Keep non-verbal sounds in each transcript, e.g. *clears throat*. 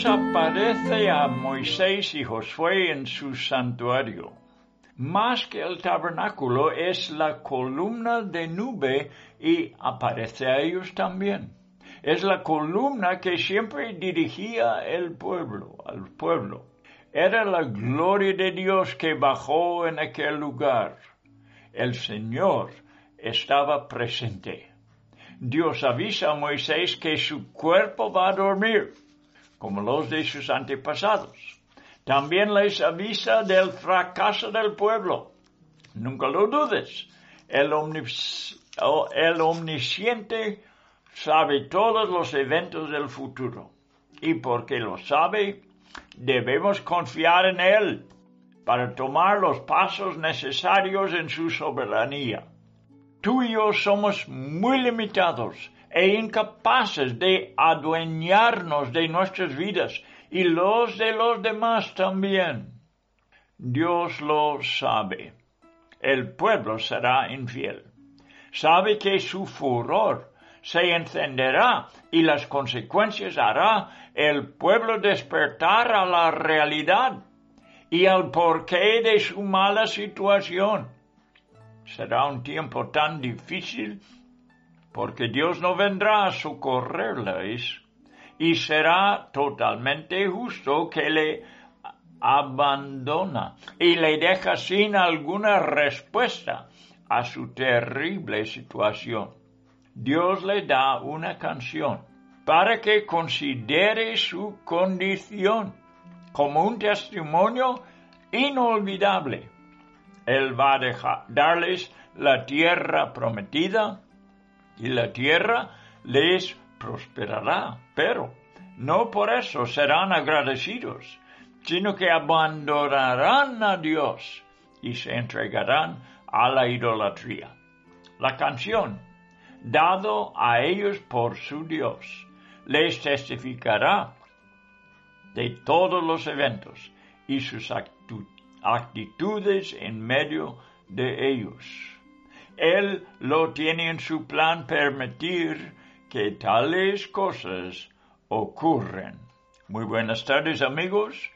Dios aparece a Moisés y Josué en su santuario. Más que el tabernáculo es la columna de nube y aparece a ellos también. Es la columna que siempre dirigía el pueblo, al pueblo. Era la gloria de Dios que bajó en aquel lugar. El Señor estaba presente. Dios avisa a Moisés que su cuerpo va a dormir como los de sus antepasados. También les avisa del fracaso del pueblo. Nunca lo dudes. El, omnisciente sabe todos los eventos del futuro. Y porque lo sabe, debemos confiar en Él para tomar los pasos necesarios en su soberanía. Tú y yo somos muy limitados e incapaces de adueñarnos de nuestras vidas y los de los demás también. Dios lo sabe. El pueblo será infiel. Sabe que su furor se encenderá y las consecuencias hará el pueblo despertar a la realidad y al porqué de su mala situación. Será un tiempo tan difícil porque Dios no vendrá a socorrerles y será totalmente justo que le abandona y le deja sin alguna respuesta a su terrible situación. Dios le da una canción para que considere su condición como un testimonio inolvidable. Él va a darles la tierra prometida, y la tierra les prosperará, pero no por eso serán agradecidos. sino que abandonarán a Dios y se entregarán a la idolatría. La canción, dado a ellos por su Dios, les testificará de todos los eventos y sus actitudes en medio de ellos. Él lo tiene en su plan permitir que tales cosas ocurren. Muy buenas tardes amigos.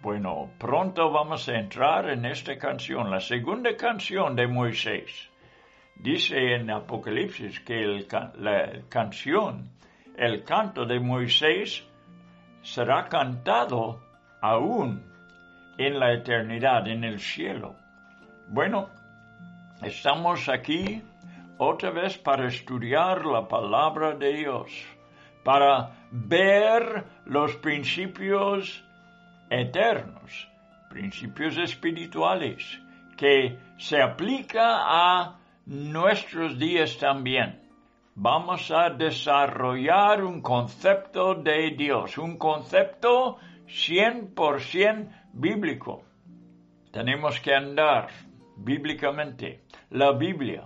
Bueno, pronto vamos a entrar en esta canción, la segunda canción de Moisés. Dice en Apocalipsis que la canción, el canto de Moisés, será cantado aún en la eternidad, en el cielo. Bueno, estamos aquí otra vez para estudiar la palabra de Dios, para ver los principios eternos, principios espirituales, que se aplica a nuestros días también. Vamos a desarrollar un concepto de Dios, un concepto 100% bíblico. Tenemos que andar bíblicamente. La Biblia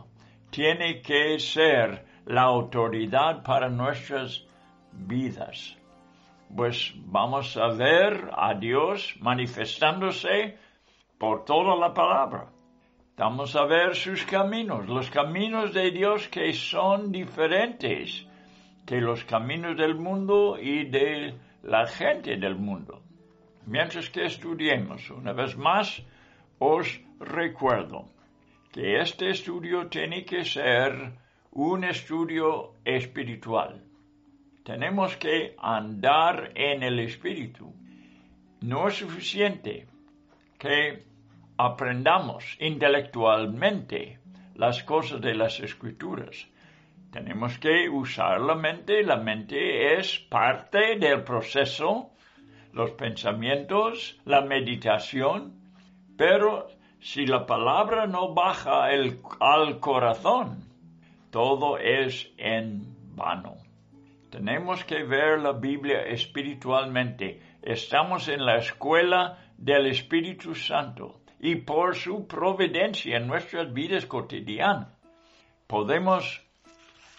tiene que ser la autoridad para nuestras vidas. Pues vamos a ver a Dios manifestándose por toda la palabra. Vamos a ver sus caminos, los caminos de Dios que son diferentes que los caminos del mundo y de la gente del mundo. Mientras que estudiemos, una vez más, os recuerdo que este estudio tiene que ser un estudio espiritual. Tenemos que andar en el espíritu. No es suficiente que aprendamos intelectualmente las cosas de las escrituras. Tenemos que usar la mente. La mente es parte del proceso, los pensamientos, la meditación. Pero si la palabra no baja al corazón, todo es en vano. Tenemos que ver la Biblia espiritualmente. Estamos en la escuela del Espíritu Santo y por su providencia en nuestras vidas cotidianas podemos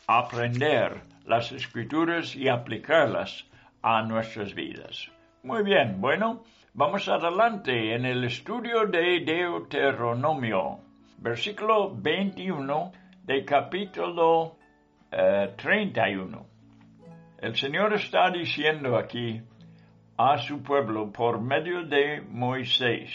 aprender las escrituras y aplicarlas a nuestras vidas. Muy bien, bueno, vamos adelante en el estudio de Deuteronomio, versículo 21 de capítulo 31. Eh, el Señor está diciendo aquí a su pueblo por medio de Moisés,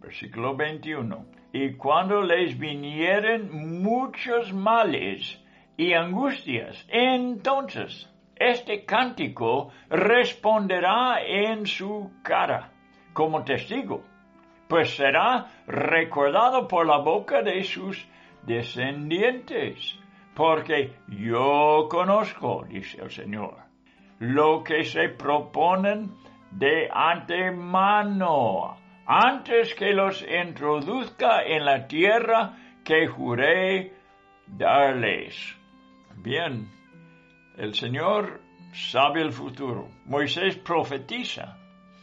versículo 21, y cuando les vinieren muchos males y angustias, entonces este cántico responderá en su cara como testigo, pues será recordado por la boca de sus descendientes, porque yo conozco, dice el Señor, lo que se proponen de antemano antes que los introduzca en la tierra que juré darles. Bien, el Señor sabe el futuro. Moisés profetiza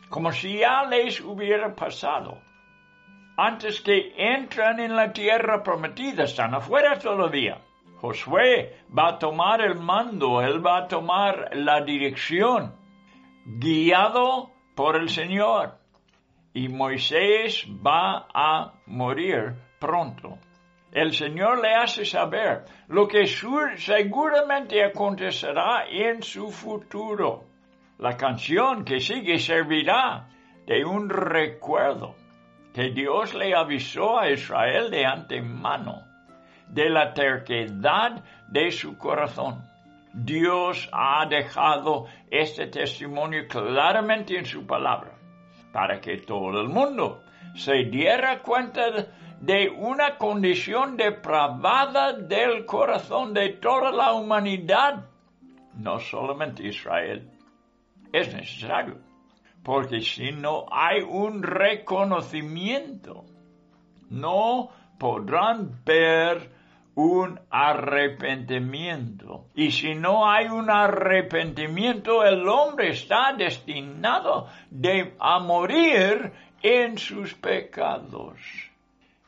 como si ya les hubiera pasado. Antes que entran en la tierra prometida, están afuera todavía. Josué va a tomar el mando, él va a tomar la dirección, guiado por el Señor y Moisés va a morir pronto. El Señor le hace saber lo que seguramente acontecerá en su futuro. La canción que sigue servirá de un recuerdo que Dios le avisó a Israel de antemano de la terquedad de su corazón. Dios ha dejado este testimonio claramente en su palabra para que todo el mundo se diera cuenta de una condición depravada del corazón de toda la humanidad, no solamente Israel. Es necesario, porque si no hay un reconocimiento, no podrán ver un arrepentimiento. Y si no hay un arrepentimiento, el hombre está destinado a morir en sus pecados,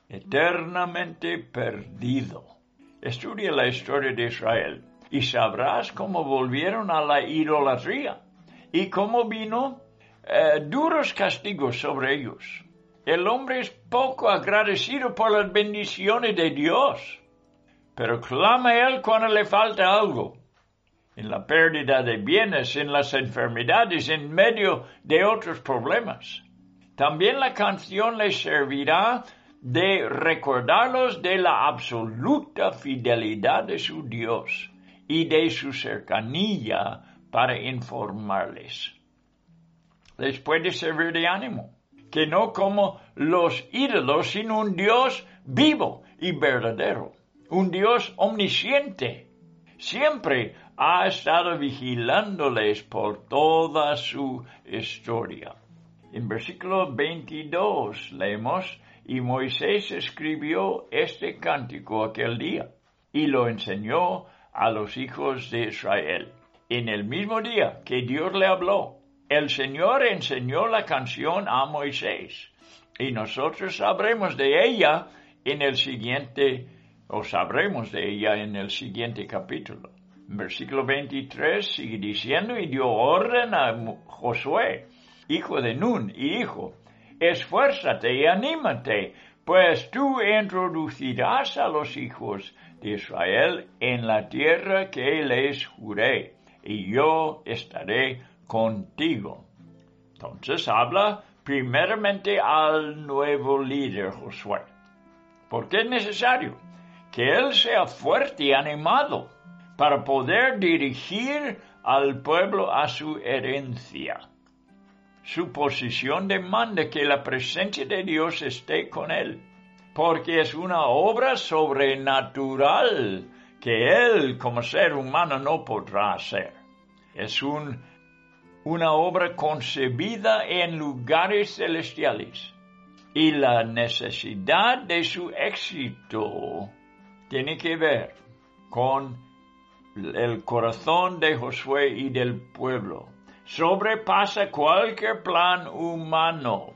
eternamente perdido. Estudia la historia de Israel y sabrás cómo volvieron a la idolatría y cómo vino eh, duros castigos sobre ellos. El hombre es poco agradecido por las bendiciones de Dios pero clama Él cuando le falta algo. En la pérdida de bienes, en las enfermedades, en medio de otros problemas. También la canción le servirá de recordarlos de la absoluta fidelidad de su Dios y de su cercanía para informarles. Les puede servir de ánimo, que no como los ídolos, sino un Dios vivo y verdadero un Dios omnisciente. Siempre ha estado vigilándoles por toda su historia. En versículo 22 leemos, y Moisés escribió este cántico aquel día y lo enseñó a los hijos de Israel. En el mismo día que Dios le habló, el Señor enseñó la canción a Moisés y nosotros sabremos de ella en el siguiente o sabremos de ella en el siguiente capítulo. Versículo 23 sigue diciendo, y dio orden a Josué, hijo de Nun, y dijo, esfuérzate y anímate, pues tú introducirás a los hijos de Israel en la tierra que les juré, y yo estaré contigo. Entonces habla primeramente al nuevo líder Josué. ¿Por qué es necesario? que él sea fuerte y animado para poder dirigir al pueblo a su herencia. Su posición demanda que la presencia de Dios esté con él, porque es una obra sobrenatural que él como ser humano no podrá hacer. Es una obra concebida en lugares celestiales y la necesidad de su éxito tiene que ver con el corazón de Josué y del pueblo. Sobrepasa cualquier plan humano.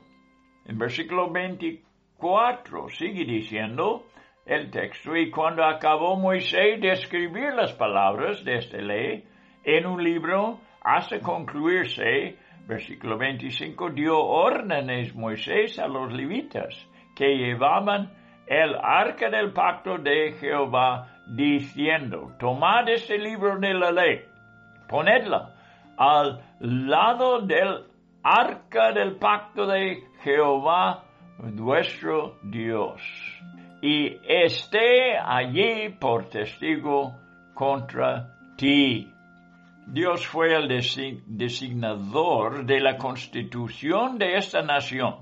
En versículo 24 sigue diciendo el texto, y cuando acabó Moisés de escribir las palabras de esta ley en un libro, hasta concluirse, versículo 25, dio órdenes Moisés a los levitas que llevaban el arca del pacto de Jehová, diciendo, tomad este libro de la ley, ponedla al lado del arca del pacto de Jehová, vuestro Dios, y esté allí por testigo contra ti. Dios fue el designador de la constitución de esta nación,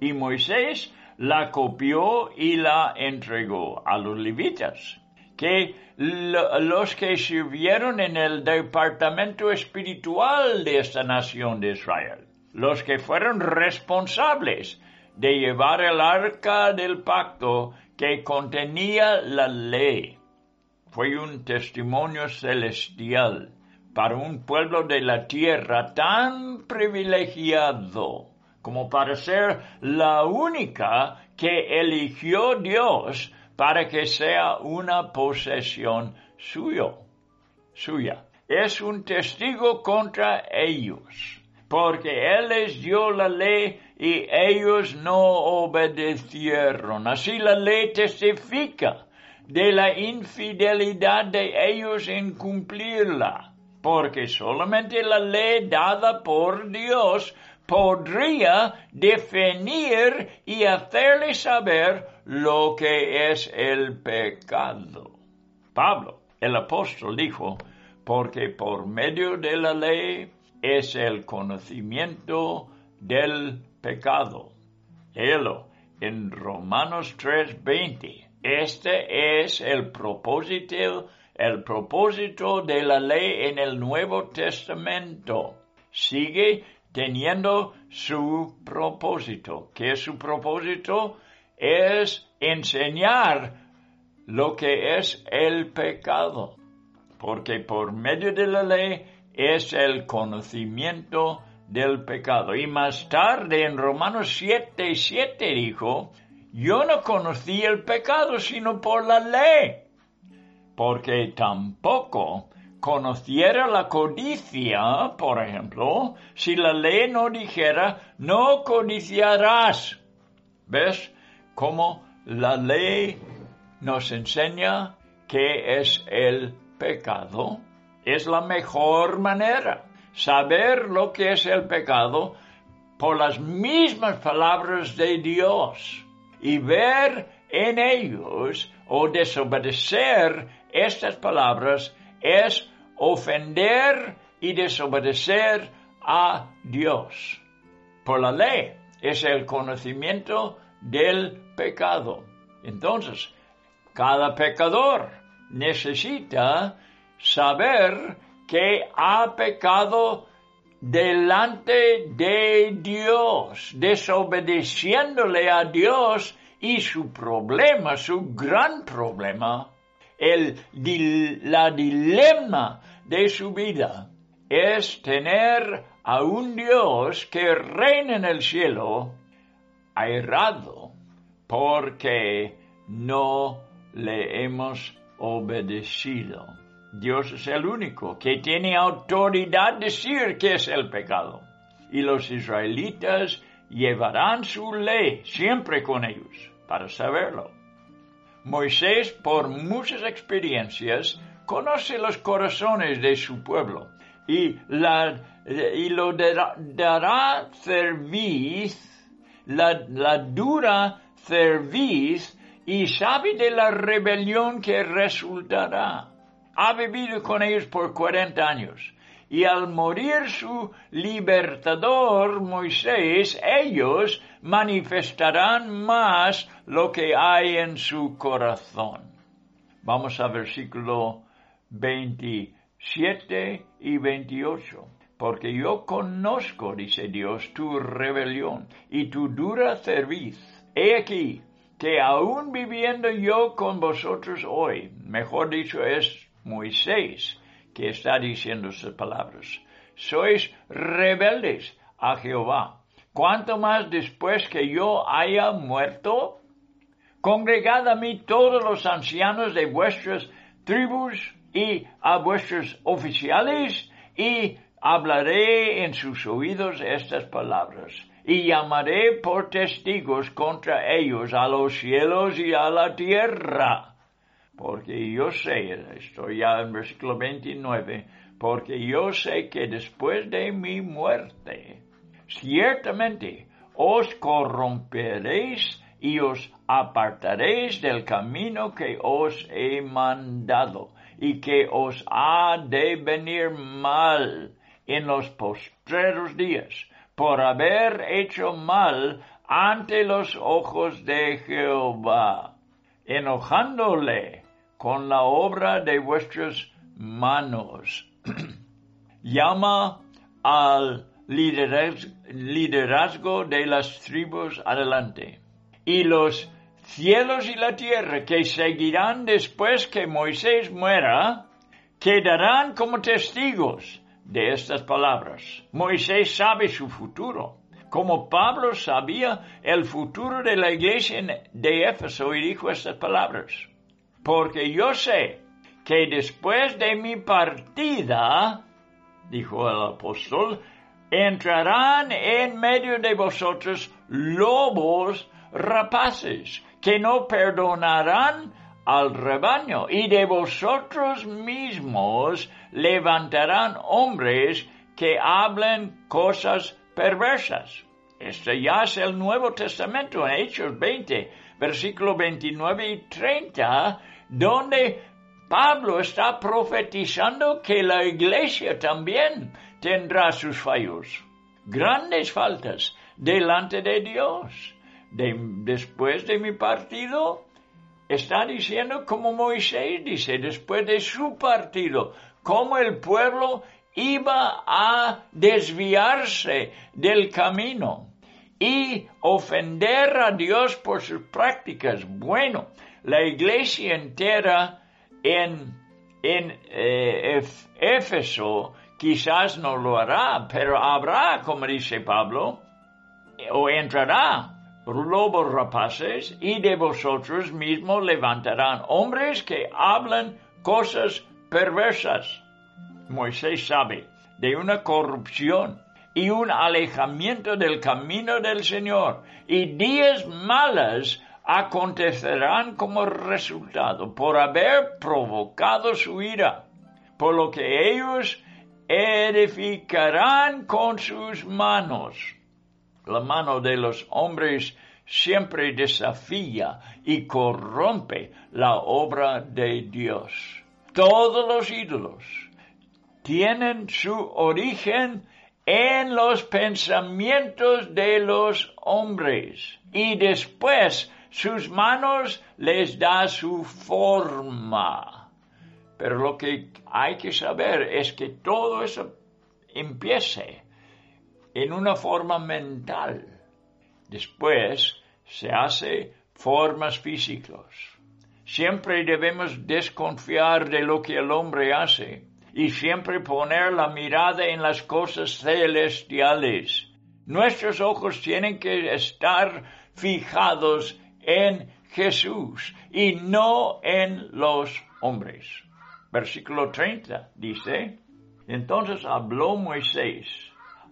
y Moisés la copió y la entregó a los levitas, que los que sirvieron en el departamento espiritual de esta nación de Israel, los que fueron responsables de llevar el arca del pacto que contenía la ley. Fue un testimonio celestial para un pueblo de la tierra tan privilegiado como para ser la única que eligió Dios para que sea una posesión suyo, suya. Es un testigo contra ellos, porque Él les dio la ley y ellos no obedecieron. Así la ley testifica de la infidelidad de ellos en cumplirla, porque solamente la ley dada por Dios podría definir y hacerle saber lo que es el pecado. Pablo, el apóstol, dijo, porque por medio de la ley es el conocimiento del pecado. Helo en Romanos 3:20. Este es el propósito, el propósito de la ley en el Nuevo Testamento. Sigue teniendo su propósito. ¿Qué es su propósito? Es enseñar lo que es el pecado, porque por medio de la ley es el conocimiento del pecado. Y más tarde en Romanos 7, 7 dijo, yo no conocí el pecado sino por la ley, porque tampoco conociera la codicia, por ejemplo, si la ley no dijera, no codiciarás. ¿Ves cómo la ley nos enseña qué es el pecado? Es la mejor manera saber lo que es el pecado por las mismas palabras de Dios y ver en ellos o desobedecer estas palabras es ofender y desobedecer a Dios. Por la ley es el conocimiento del pecado. Entonces, cada pecador necesita saber que ha pecado delante de Dios, desobedeciéndole a Dios y su problema, su gran problema, el, la dilema de su vida es tener a un Dios que reina en el cielo airado porque no le hemos obedecido. Dios es el único que tiene autoridad de decir qué es el pecado. Y los israelitas llevarán su ley siempre con ellos para saberlo. Moisés, por muchas experiencias, conoce los corazones de su pueblo y, la, y lo dará cerviz, la, la dura cerviz y sabe de la rebelión que resultará ha vivido con ellos por cuarenta años. Y al morir su libertador Moisés, ellos manifestarán más lo que hay en su corazón. Vamos a versículo 27 y 28. Porque yo conozco, dice Dios, tu rebelión y tu dura cerviz. He aquí que aún viviendo yo con vosotros hoy, mejor dicho es Moisés que está diciendo sus palabras. Sois rebeldes a Jehová. ¿Cuánto más después que yo haya muerto? Congregad a mí todos los ancianos de vuestras tribus y a vuestros oficiales y hablaré en sus oídos estas palabras y llamaré por testigos contra ellos a los cielos y a la tierra porque yo sé, estoy ya en versículo 29, porque yo sé que después de mi muerte, ciertamente os corromperéis y os apartaréis del camino que os he mandado y que os ha de venir mal en los postreros días por haber hecho mal ante los ojos de Jehová, enojándole con la obra de vuestras manos. *clears throat* Llama al liderazgo de las tribus adelante. Y los cielos y la tierra que seguirán después que Moisés muera, quedarán como testigos de estas palabras. Moisés sabe su futuro, como Pablo sabía el futuro de la iglesia de Éfeso y dijo estas palabras porque yo sé que después de mi partida, dijo el apóstol, entrarán en medio de vosotros lobos rapaces, que no perdonarán al rebaño, y de vosotros mismos levantarán hombres que hablen cosas perversas. Este ya es el Nuevo Testamento, en Hechos 20, versículo 29 y 30, donde Pablo está profetizando que la iglesia también tendrá sus fallos, grandes faltas delante de Dios. después de mi partido, está diciendo como Moisés dice, después de su partido, cómo el pueblo iba a desviarse del camino y ofender a Dios por sus prácticas. Bueno, la iglesia entera en, en eh, Éfeso quizás no lo hará, pero habrá, como dice Pablo, o entrará lobos rapaces y de vosotros mismos levantarán hombres que hablan cosas perversas. Moisés sabe de una corrupción y un alejamiento del camino del Señor y días malas acontecerán como resultado por haber provocado su ira, por lo que ellos edificarán con sus manos. La mano de los hombres siempre desafía y corrompe la obra de Dios. Todos los ídolos tienen su origen en los pensamientos de los hombres y después sus manos les da su forma. Pero lo que hay que saber es que todo eso empiece en una forma mental. Después se hace formas físicas. Siempre debemos desconfiar de lo que el hombre hace y siempre poner la mirada en las cosas celestiales. Nuestros ojos tienen que estar fijados en Jesús y no en los hombres. Versículo 30 dice, entonces habló Moisés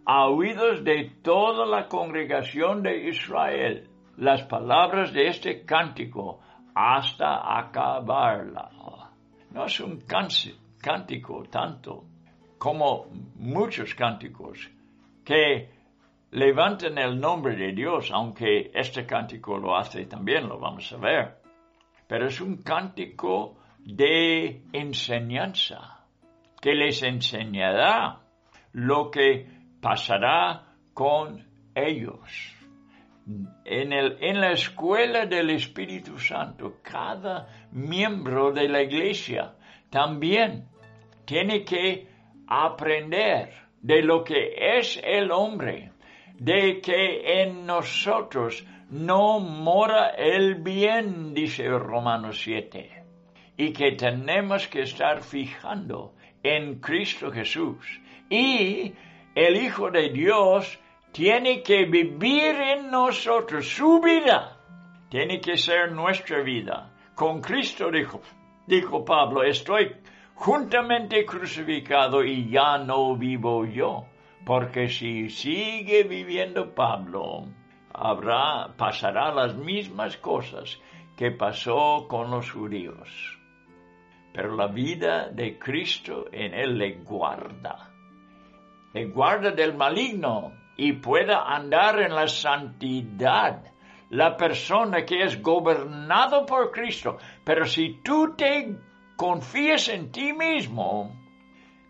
a oídos de toda la congregación de Israel las palabras de este cántico hasta acabarla. No es un cántico tanto como muchos cánticos que levantan el nombre de Dios, aunque este cántico lo hace también, lo vamos a ver. Pero es un cántico de enseñanza, que les enseñará lo que pasará con ellos. En, el, en la escuela del Espíritu Santo, cada miembro de la iglesia también tiene que aprender de lo que es el hombre, de que en nosotros no mora el bien, dice Romanos 7, y que tenemos que estar fijando en Cristo Jesús y el Hijo de Dios tiene que vivir en nosotros su vida. Tiene que ser nuestra vida. Con Cristo dijo, dijo Pablo, estoy juntamente crucificado y ya no vivo yo. Porque si sigue viviendo Pablo, habrá, pasará las mismas cosas que pasó con los judíos. Pero la vida de Cristo en él le guarda le guarda del maligno y pueda andar en la santidad. La persona que es gobernado por Cristo. Pero si tú te confías en ti mismo,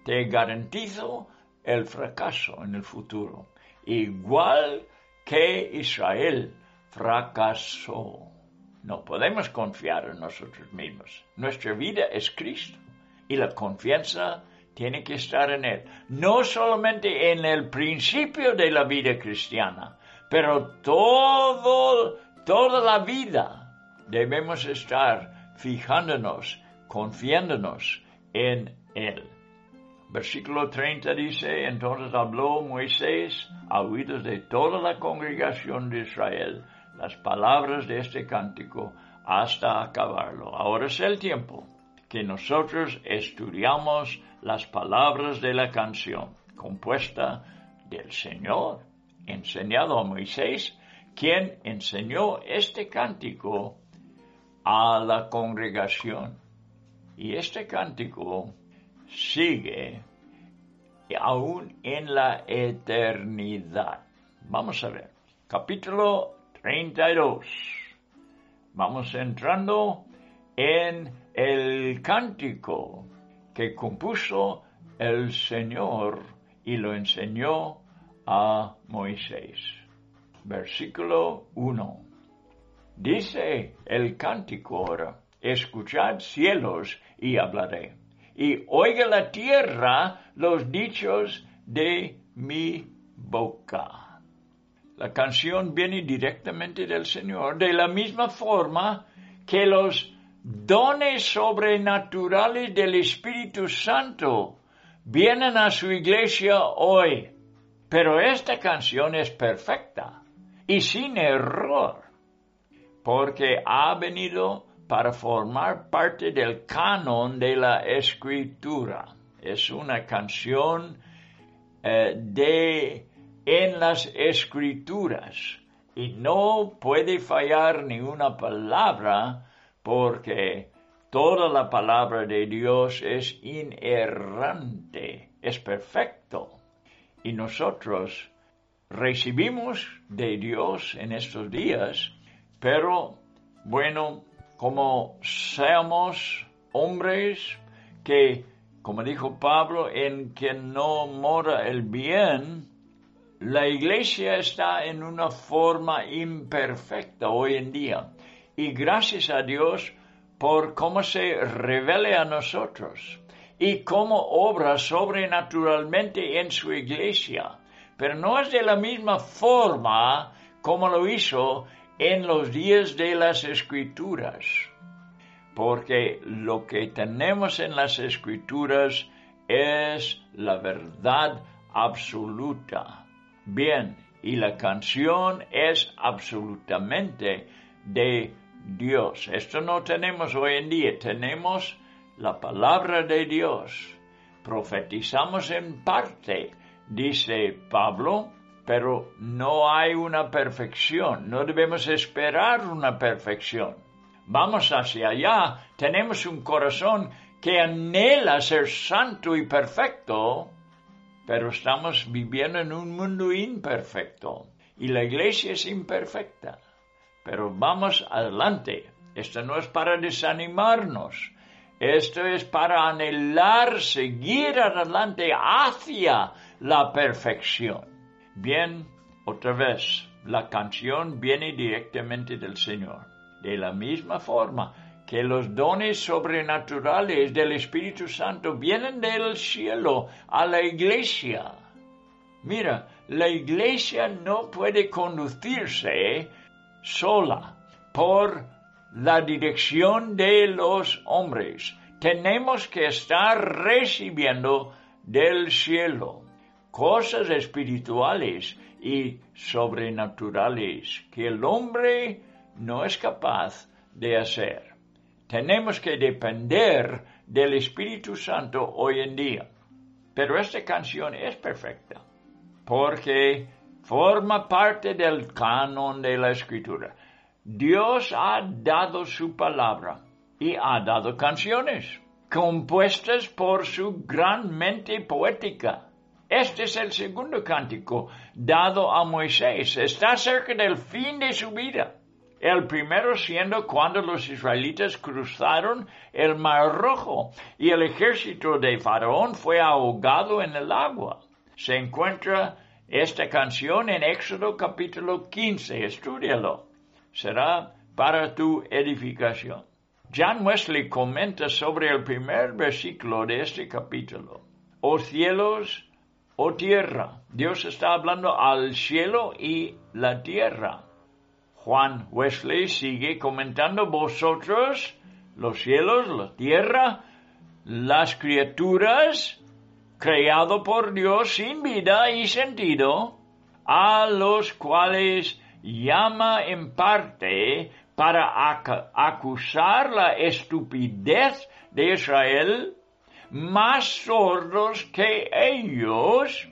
te garantizo el fracaso en el futuro. Igual que Israel fracasó. No podemos confiar en nosotros mismos. Nuestra vida es Cristo. Y la confianza tiene que estar en Él. No solamente en el principio de la vida cristiana, pero todo, toda la vida debemos estar fijándonos, confiándonos en Él. Versículo 30 dice, entonces habló Moisés a oídos de toda la congregación de Israel las palabras de este cántico hasta acabarlo. Ahora es el tiempo que nosotros estudiamos las palabras de la canción compuesta del Señor, enseñado a Moisés, quien enseñó este cántico a la congregación. Y este cántico sigue aún en la eternidad. Vamos a ver, capítulo 32. Vamos entrando en el cántico que compuso el Señor y lo enseñó a Moisés. Versículo 1. Dice el cántico ahora, escuchad cielos y hablaré, y oiga la tierra los dichos de mi boca. La canción viene directamente del Señor, de la misma forma que los dones sobrenaturales del Espíritu Santo vienen a su iglesia hoy. Pero esta canción es perfecta y sin error, porque ha venido para formar parte del canon de la escritura. Es una canción eh, de en las escrituras y no puede fallar ni una palabra porque toda la palabra de Dios es inerrante, es perfecto. Y nosotros recibimos de Dios en estos días, pero bueno, como seamos hombres que, como dijo Pablo, en que no mora el bien, la iglesia está en una forma imperfecta hoy en día. Y gracias a Dios por cómo se revela a nosotros y cómo obra sobrenaturalmente en su iglesia. Pero no es de la misma forma como lo hizo en los días de las escrituras. Porque lo que tenemos en las escrituras es la verdad absoluta bien y la canción es absolutamente de Dios. Esto no tenemos hoy en día, tenemos la palabra de Dios. Profetizamos en parte, dice Pablo, pero no hay una perfección, no debemos esperar una perfección. Vamos hacia allá, tenemos un corazón que anhela ser santo y perfecto, pero estamos viviendo en un mundo imperfecto y la iglesia es imperfecta. Pero vamos adelante. Esto no es para desanimarnos. Esto es para anhelar seguir adelante hacia la perfección. Bien, otra vez, la canción viene directamente del Señor. De la misma forma, que los dones sobrenaturales del Espíritu Santo vienen del cielo a la iglesia. Mira, la iglesia no puede conducirse sola por la dirección de los hombres. Tenemos que estar recibiendo del cielo cosas espirituales y sobrenaturales que el hombre no es capaz de hacer. Tenemos que depender del Espíritu Santo hoy en día. Pero esta canción es perfecta porque forma parte del canon de la escritura. Dios ha dado su palabra y ha dado canciones compuestas por su gran mente poética. Este es el segundo cántico dado a Moisés. Está cerca del fin de su vida. El primero siendo cuando los israelitas cruzaron el Mar Rojo y el ejército de Faraón fue ahogado en el agua. Se encuentra esta canción en Éxodo capítulo 15. Estúdialo. Será para tu edificación. John Wesley comenta sobre el primer versículo de este capítulo. Oh cielos, oh tierra. Dios está hablando al cielo y la tierra. Juan Wesley sigue comentando vosotros, los cielos, la tierra, las criaturas, creado por Dios sin vida y sentido, a los cuales llama en parte para acusar la estupidez de Israel, más sordos que ellos,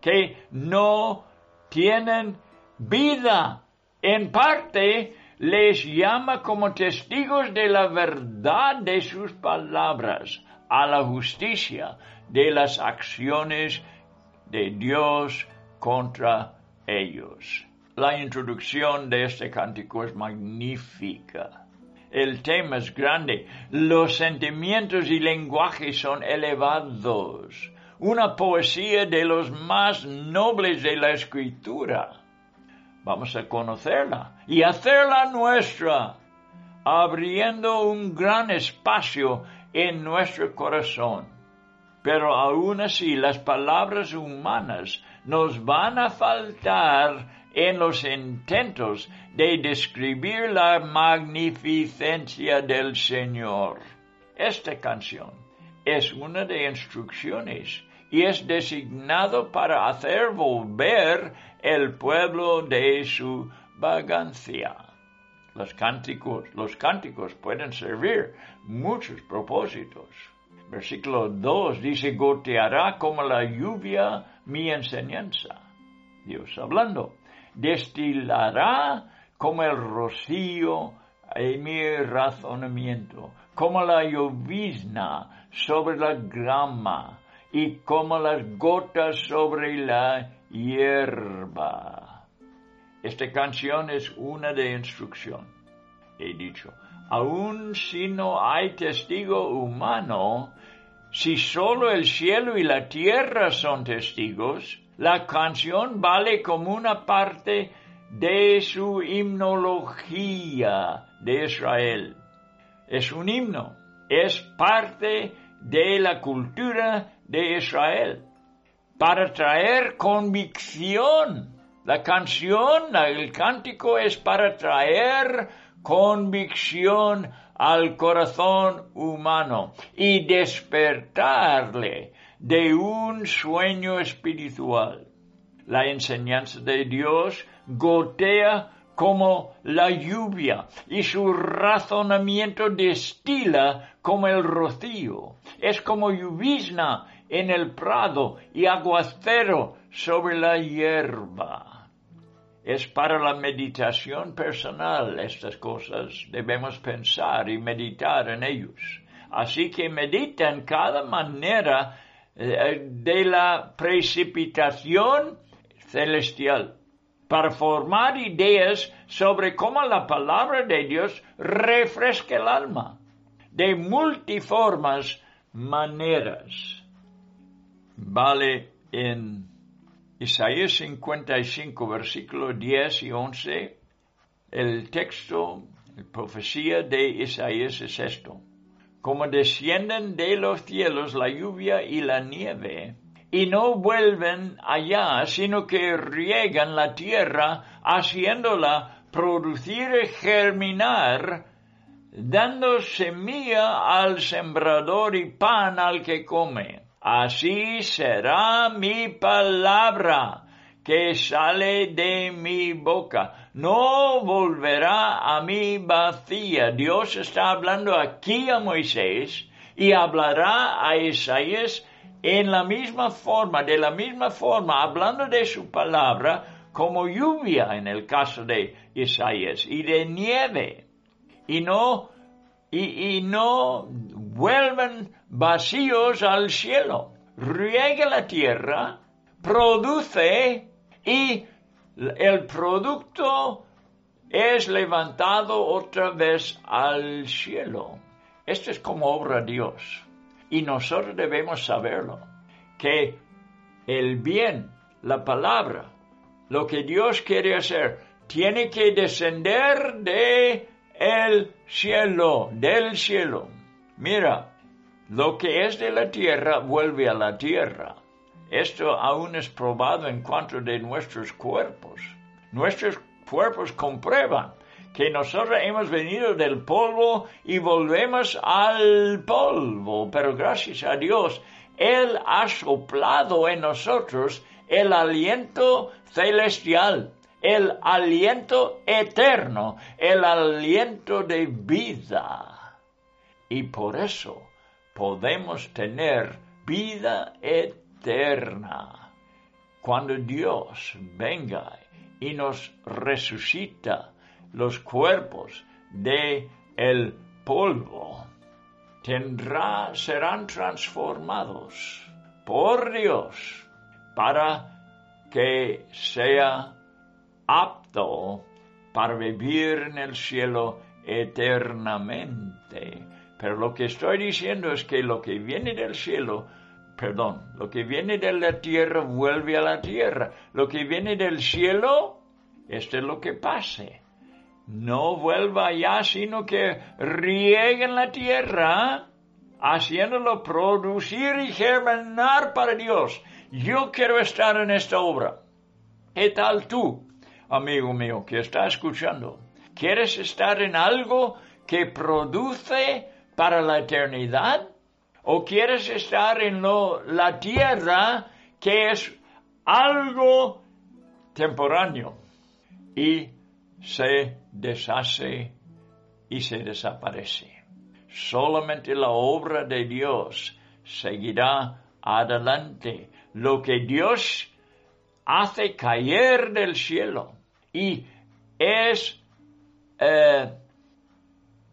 que no tienen vida en parte les llama como testigos de la verdad de sus palabras, a la justicia de las acciones de Dios contra ellos. La introducción de este cántico es magnífica. El tema es grande, los sentimientos y lenguajes son elevados, una poesía de los más nobles de la escritura. Vamos a conocerla y hacerla nuestra, abriendo un gran espacio en nuestro corazón. Pero aún así las palabras humanas nos van a faltar en los intentos de describir la magnificencia del Señor. Esta canción es una de instrucciones y es designado para hacer volver el pueblo de su vagancia. Los cánticos, los cánticos pueden servir muchos propósitos. Versículo 2 dice, goteará como la lluvia mi enseñanza. Dios hablando, destilará como el rocío en mi razonamiento, como la llovizna sobre la grama y como las gotas sobre la hierba. Esta canción es una de instrucción. He dicho, aun si no hay testigo humano, si solo el cielo y la tierra son testigos, la canción vale como una parte de su himnología de Israel. Es un himno, es parte de la cultura de Israel para traer convicción. La canción, el cántico es para traer convicción al corazón humano y despertarle de un sueño espiritual. La enseñanza de Dios gotea como la lluvia y su razonamiento destila como el rocío. Es como llovizna en el prado y aguacero sobre la hierba es para la meditación personal estas cosas. Debemos pensar y meditar en ellos. Así que medita en cada manera eh, de la precipitación celestial para formar ideas sobre cómo la palabra de Dios refresca el alma de multiformas maneras. Vale en Isaías 55, versículos 10 y 11, el texto, la profecía de Isaías es esto. Como descienden de los cielos la lluvia y la nieve, y no vuelven allá, sino que riegan la tierra, haciéndola producir germinar, dando semilla al sembrador y pan al que come. Así será mi palabra que sale de mi boca. No volverá a mí vacía. Dios está hablando aquí a Moisés y hablará a Isaías en la misma forma, de la misma forma, hablando de su palabra como lluvia en el caso de Isaías y de nieve. Y no, y, y no vuelven vacíos al cielo. Riega la tierra, produce y el producto es levantado otra vez al cielo. Esto es como obra Dios. Y nosotros debemos saberlo, que el bien, la palabra, lo que Dios quiere hacer, tiene que descender de el cielo, del cielo. Mira, lo que es de la tierra vuelve a la tierra. Esto aún es probado en cuanto de nuestros cuerpos. Nuestros cuerpos comprueban que nosotros hemos venido del polvo y volvemos al polvo, pero gracias a Dios, Él ha soplado en nosotros el aliento celestial, el aliento eterno, el aliento de vida. Y por eso podemos tener vida eterna. Cuando Dios venga y nos resucita los cuerpos de el polvo, tendrá, serán transformados por Dios para que sea apto para vivir en el cielo eternamente. Pero lo que estoy diciendo es que lo que viene del cielo, perdón, lo que viene de la tierra vuelve a la tierra. Lo que viene del cielo, esto es lo que pase. No vuelva allá, sino que riegue en la tierra, haciéndolo producir y germinar para Dios. Yo quiero estar en esta obra. ¿Qué tal tú? amigo mío, que está escuchando? ¿Quieres estar en algo que produce para la eternidad? ¿O quieres estar en lo, la tierra que es algo temporáneo y se deshace y se desaparece? Solamente la obra de Dios seguirá adelante. Lo que Dios hace caer del cielo y es eh,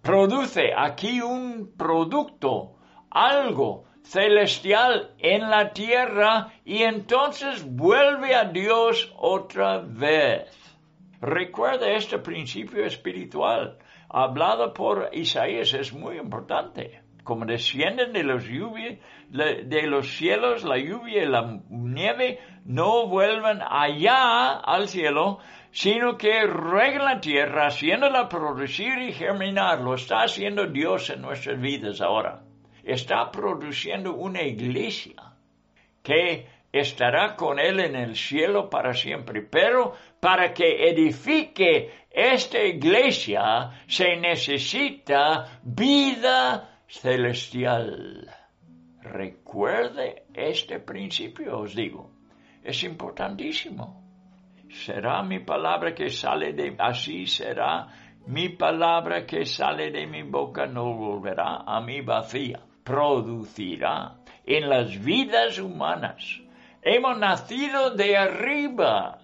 produce aquí un producto, algo celestial en la tierra y entonces vuelve a Dios otra vez. Recuerda este principio espiritual hablado por Isaías, es muy importante. Como descienden de los, de los cielos la lluvia y la nieve, no vuelven allá al cielo, sino que regla la tierra, haciéndola producir y germinar. Lo está haciendo Dios en nuestras vidas ahora. Está produciendo una iglesia que estará con Él en el cielo para siempre. Pero para que edifique esta iglesia se necesita vida celestial. Recuerde este principio, os digo. Es importantísimo será mi palabra que sale de, así será mi palabra que sale de mi boca, no volverá a mi vacía, producirá en las vidas humanas. Hemos nacido de arriba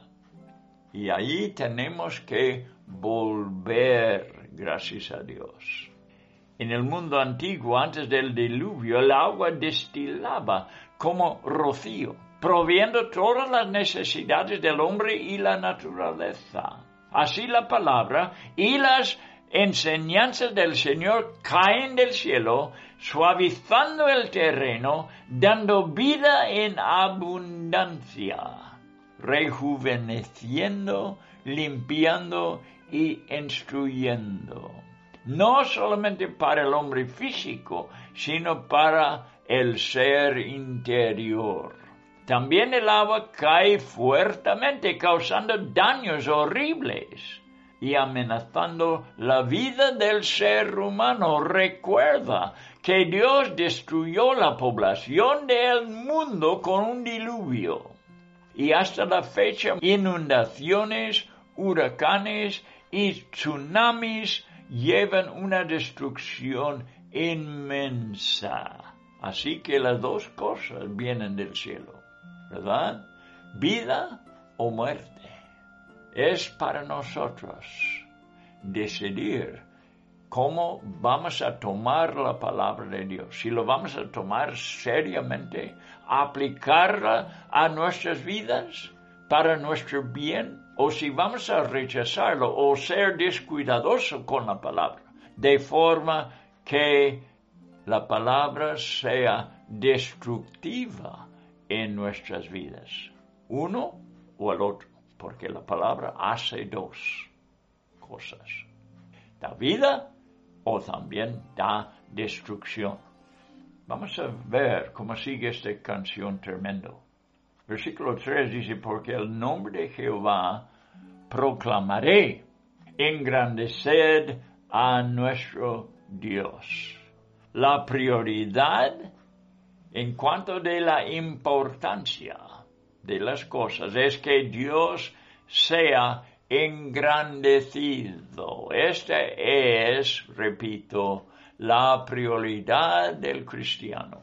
y ahí tenemos que volver, gracias a Dios. En el mundo antiguo, antes del diluvio, el agua destilaba como rocío proviendo todas las necesidades del hombre y la naturaleza. Así la palabra y las enseñanzas del Señor caen del cielo, suavizando el terreno, dando vida en abundancia, rejuveneciendo, limpiando y instruyendo. No solamente para el hombre físico, sino para el ser interior. También el agua cae fuertemente, causando daños horribles y amenazando la vida del ser humano. Recuerda que Dios destruyó la población del mundo con un diluvio. Y hasta la fecha, inundaciones, huracanes y tsunamis llevan una destrucción inmensa. Así que las dos cosas vienen del cielo. ¿verdad? Vida o muerte. Es para nosotros decidir cómo vamos a tomar la palabra de Dios, si lo vamos a tomar seriamente, aplicarla a nuestras vidas para nuestro bien, o si vamos a rechazarlo o ser descuidadoso con la palabra, de forma que la palabra sea destructiva en nuestras vidas. Uno o el otro, porque la palabra hace dos cosas. Da vida o también da destrucción. Vamos a ver cómo sigue esta canción tremendo. Versículo 3 dice, porque el nombre de Jehová proclamaré, engrandeced a nuestro Dios. La prioridad en cuanto de la importancia de las cosas es que Dios sea engrandecido. Esta es, repito, la prioridad del cristiano.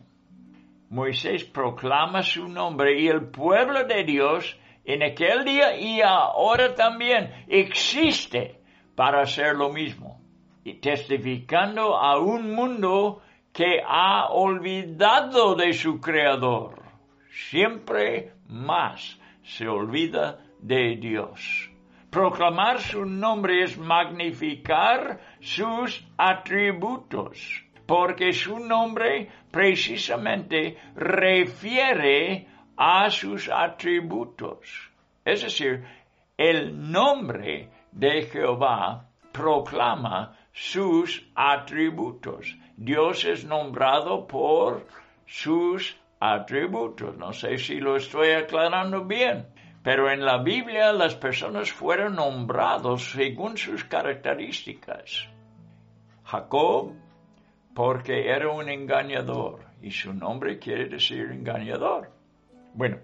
Moisés proclama su nombre y el pueblo de Dios en aquel día y ahora también existe para hacer lo mismo, y testificando a un mundo que ha olvidado de su Creador. Siempre más se olvida de Dios. Proclamar su nombre es magnificar sus atributos, porque su nombre precisamente refiere a sus atributos. Es decir, el nombre de Jehová proclama sus atributos. Dios es nombrado por sus atributos. No sé si lo estoy aclarando bien, Pero en la Biblia las personas fueron nombrados según sus características. Jacob, porque era un engañador, y su nombre quiere decir engañador. Bueno,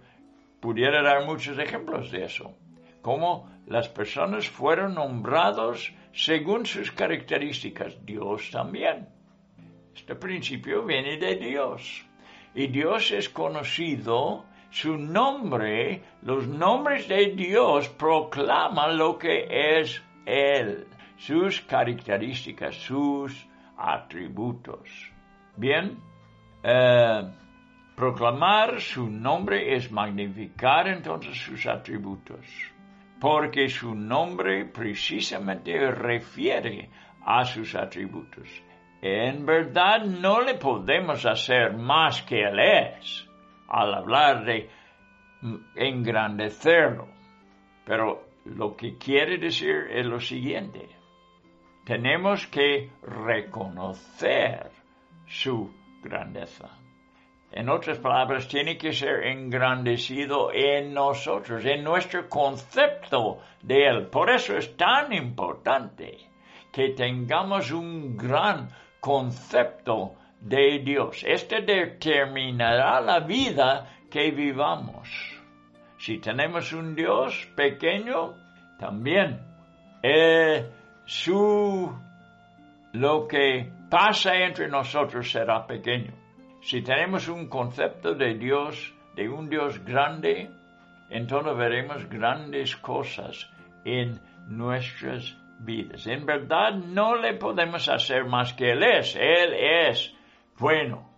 pudiera dar muchos ejemplos de eso. Cómo las personas fueron nombrados según sus características. Dios también. Este principio viene de Dios. Y Dios es conocido su nombre, los nombres de Dios proclaman lo que es Él, sus características, sus atributos. Bien, eh, proclamar su nombre es magnificar entonces sus atributos, porque su nombre precisamente refiere a sus atributos. En verdad no le podemos hacer más que Él es al hablar de engrandecerlo. Pero lo que quiere decir es lo siguiente. Tenemos que reconocer su grandeza. En otras palabras, tiene que ser engrandecido en nosotros, en nuestro concepto de Él. Por eso es tan importante que tengamos un gran concepto de Dios. Este determinará la vida que vivamos. Si tenemos un Dios pequeño, también eh, su lo que pasa entre nosotros será pequeño. Si tenemos un concepto de Dios, de un Dios grande, entonces veremos grandes cosas en nuestras vidas. En verdad no le podemos hacer más que Él es. Él es bueno,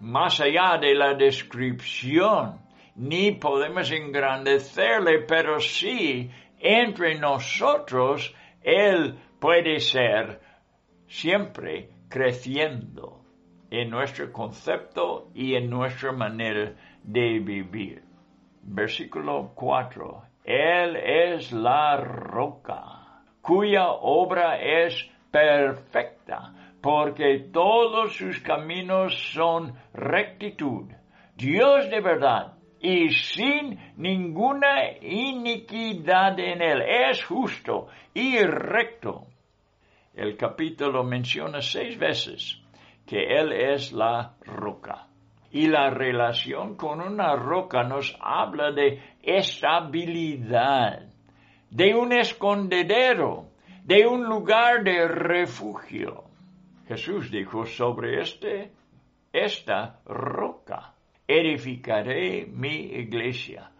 más allá de la descripción, ni podemos engrandecerle, pero sí entre nosotros Él puede ser siempre creciendo en nuestro concepto y en nuestra manera de vivir. Versículo 4. Él es la roca, cuya obra es perfecta porque todos sus caminos son rectitud. Dios de verdad y sin ninguna iniquidad en él. Es justo y recto. El capítulo menciona seis veces que Él es la roca. Y la relación con una roca nos habla de estabilidad, de un escondedero, de un lugar de refugio. Jesús dijo, sobre este, esta roca edificaré mi iglesia.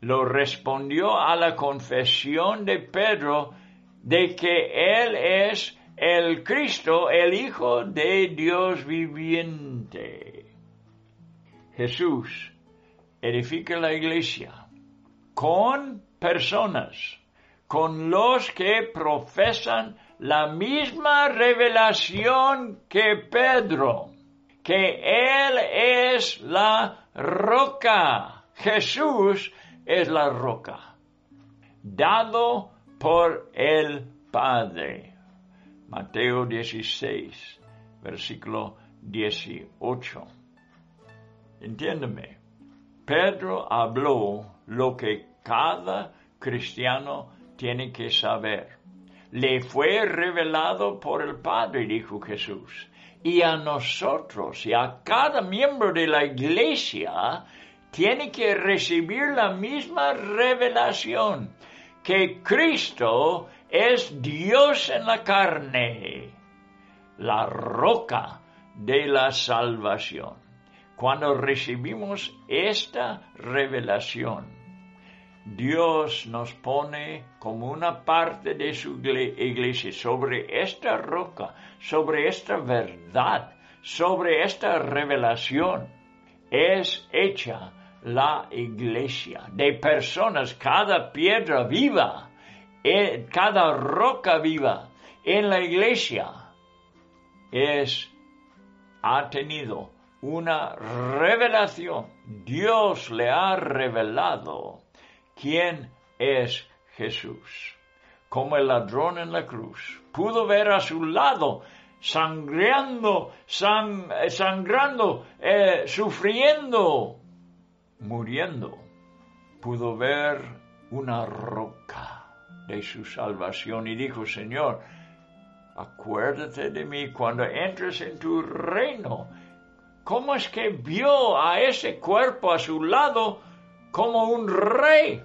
Lo respondió a la confesión de Pedro de que Él es el Cristo, el Hijo de Dios viviente. Jesús edifica la iglesia con personas, con los que profesan la misma revelación que Pedro, que Él es la roca. Jesús es la roca, dado por el Padre. Mateo 16, versículo 18. Entiéndeme, Pedro habló lo que cada cristiano tiene que saber le fue revelado por el Padre, dijo Jesús. Y a nosotros y a cada miembro de la iglesia tiene que recibir la misma revelación, que Cristo es Dios en la carne, la roca de la salvación. Cuando recibimos esta revelación, Dios nos pone como una parte de su iglesia sobre esta roca, sobre esta verdad, sobre esta revelación. Es hecha la iglesia de personas, cada piedra viva, eh, cada roca viva en la iglesia es ha tenido una revelación. Dios le ha revelado quién es Jesús. Como el ladrón en la cruz pudo ver a su lado sangrando, eh, sangrando, eh, sufriendo, muriendo. pudo ver una roca de su salvación y dijo, Señor, acuérdate de mí cuando entres en tu reino. ¿Cómo es que vio a ese cuerpo a su lado como un rey?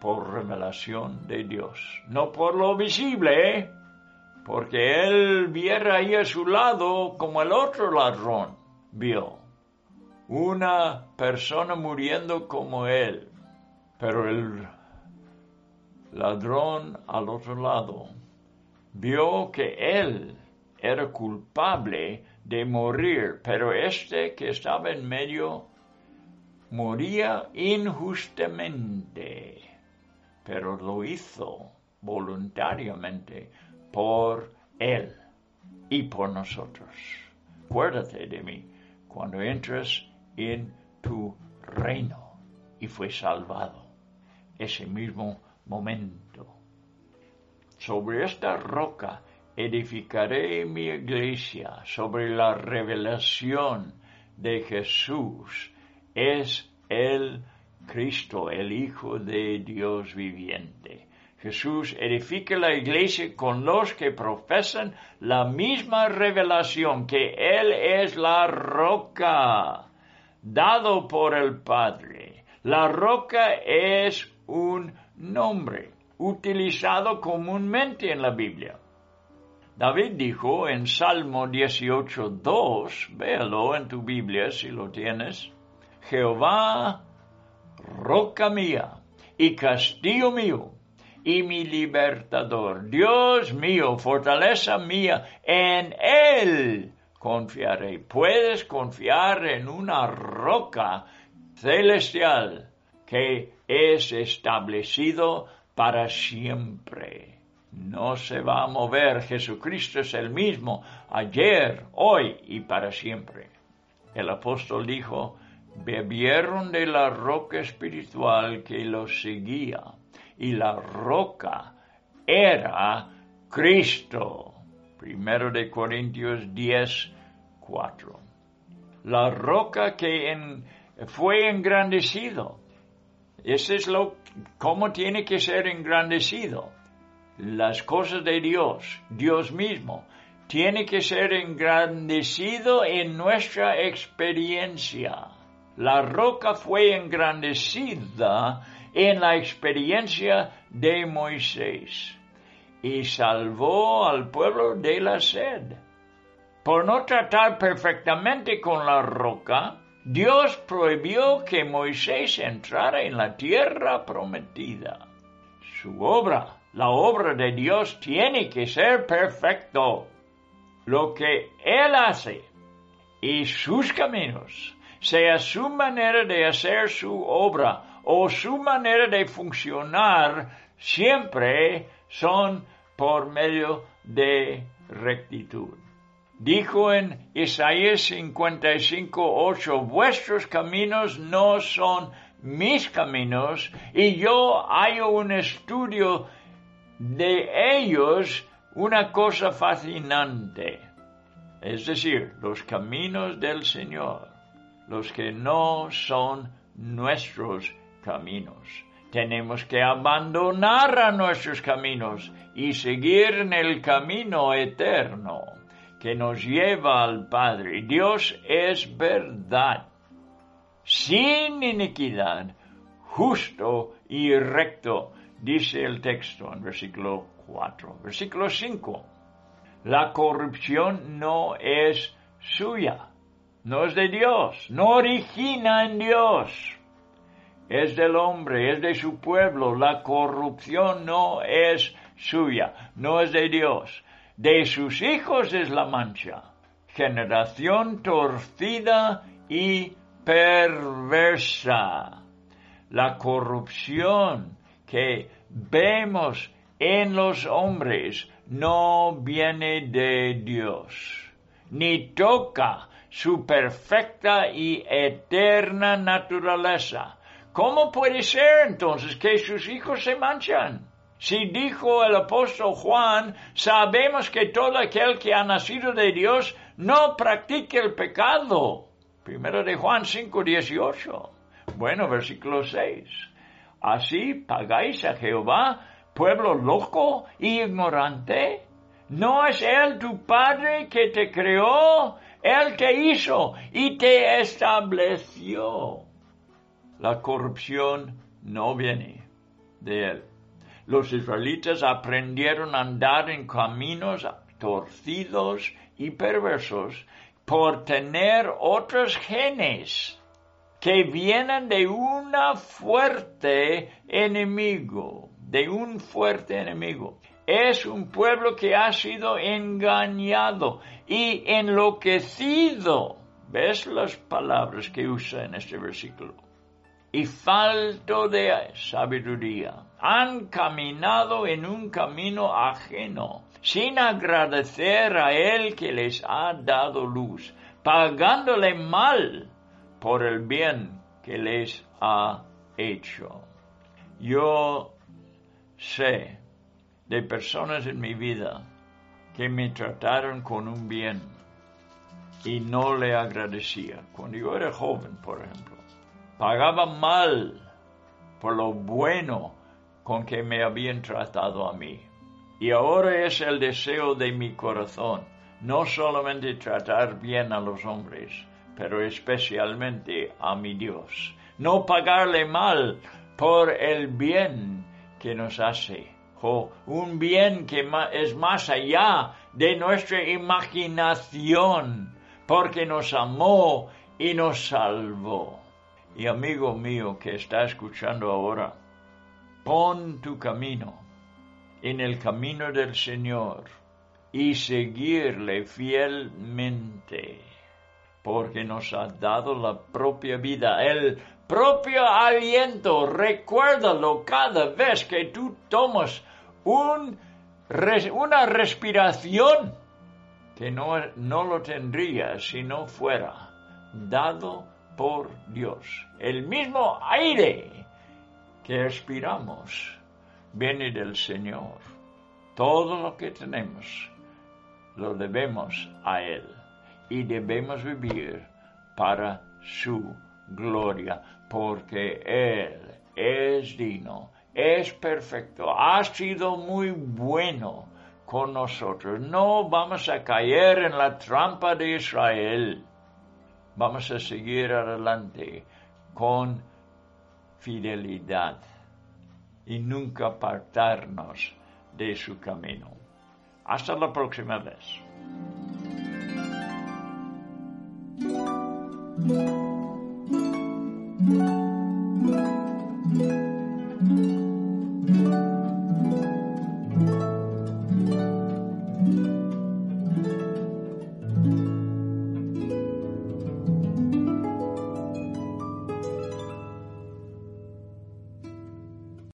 Por revelación de Dios, no por lo visible, ¿eh? porque él viera ahí a su lado como el otro ladrón vio. Una persona muriendo como él, pero el ladrón al otro lado vio que él era culpable de morir, pero este que estaba en medio moría injustamente, pero lo hizo voluntariamente por él y por nosotros. Acuérdate de mí cuando entres en tu reino y fue salvado ese mismo momento. Sobre esta roca edificaré mi iglesia, sobre la revelación de Jesús. Es el Cristo, el Hijo de Dios viviente. Jesús edifica la iglesia con los que profesan la misma revelación, que Él es la roca, dado por el Padre. La roca es un nombre utilizado comúnmente en la Biblia. David dijo en Salmo 18.2, véalo en tu Biblia si lo tienes, Jehová, roca mía y castillo mío y mi libertador, Dios mío, fortaleza mía, en Él confiaré. Puedes confiar en una roca celestial que es establecido para siempre. No se va a mover. Jesucristo es el mismo ayer, hoy y para siempre. El apóstol dijo, bebieron de la roca espiritual que los seguía y la roca era Cristo. Primero de Corintios 10, 4. La roca que fue engrandecido. Ese es lo, cómo tiene que ser engrandecido. Las cosas de Dios, Dios mismo, tiene que ser engrandecido en nuestra experiencia. La roca fue engrandecida en la experiencia de Moisés y salvó al pueblo de la sed. Por no tratar perfectamente con la roca, Dios prohibió que Moisés entrara en la tierra prometida. Su obra, la obra de Dios, tiene que ser perfecto. Lo que Él hace y sus caminos, sea su manera de hacer su obra o su manera de funcionar siempre son por medio de rectitud. Dijo en Isaías 55, 8, vuestros caminos no son mis caminos y yo hago un estudio de ellos una cosa fascinante. Es decir, los caminos del Señor, los que no son nuestros caminos. Tenemos que abandonar a nuestros caminos y seguir en el camino eterno que nos lleva al Padre. Dios es verdad, sin iniquidad, justo y recto, dice el texto en versículo 4. Versículo 5. La corrupción no es suya, no es de Dios, no origina en Dios es del hombre, es de su pueblo. La corrupción no es suya, no es de Dios. De sus hijos es la mancha. Generación torcida y perversa. La corrupción que vemos en los hombres no viene de Dios, ni toca su perfecta y eterna naturaleza ¿Cómo puede ser entonces que sus hijos se manchan? Si dijo el apóstol Juan, sabemos que todo aquel que ha nacido de Dios no practica el pecado. Primero de Juan 5, 18. Bueno, versículo 6. Así pagáis a Jehová, pueblo loco y ignorante. ¿No es Él tu Padre que te creó? Él te hizo y te estableció. La corrupción no viene de Él. Los israelitas aprendieron a andar en caminos torcidos y perversos por tener otros genes que vienen de una fuerte enemigo, de un fuerte enemigo. Es un pueblo que ha sido engañado y enloquecido. ¿Ves las palabras que usa en este versículo? Y falto de sabiduría. Han caminado en un camino ajeno, sin agradecer a Él que les ha dado luz, pagándole mal por el bien que les ha hecho. Yo sé de personas en mi vida que me trataron con un bien y no le agradecía. Cuando yo era joven, por ejemplo, pagaba mal por lo bueno con que me habían tratado a mí. Y ahora es el deseo de mi corazón, no solamente tratar bien a los hombres, pero especialmente a mi Dios. No pagarle mal por el bien que nos hace. Un bien que es más allá de nuestra imaginación, porque nos amó y nos salvó. Y amigo mío que está escuchando ahora, pon tu camino en el camino del Señor y seguirle fielmente porque nos ha dado la propia vida, el propio aliento. Recuérdalo cada vez que tú tomas un, una respiración que no, no lo tendría si no fuera dado por Dios. El mismo aire que respiramos viene del Señor. Todo lo que tenemos lo debemos a Él y debemos vivir para su gloria, porque Él es digno, es perfecto, ha sido muy bueno con nosotros. No vamos a caer en la trampa de Israel. Vamos a seguir adelante con fidelidad y nunca apartarnos de su camino. Hasta la próxima vez.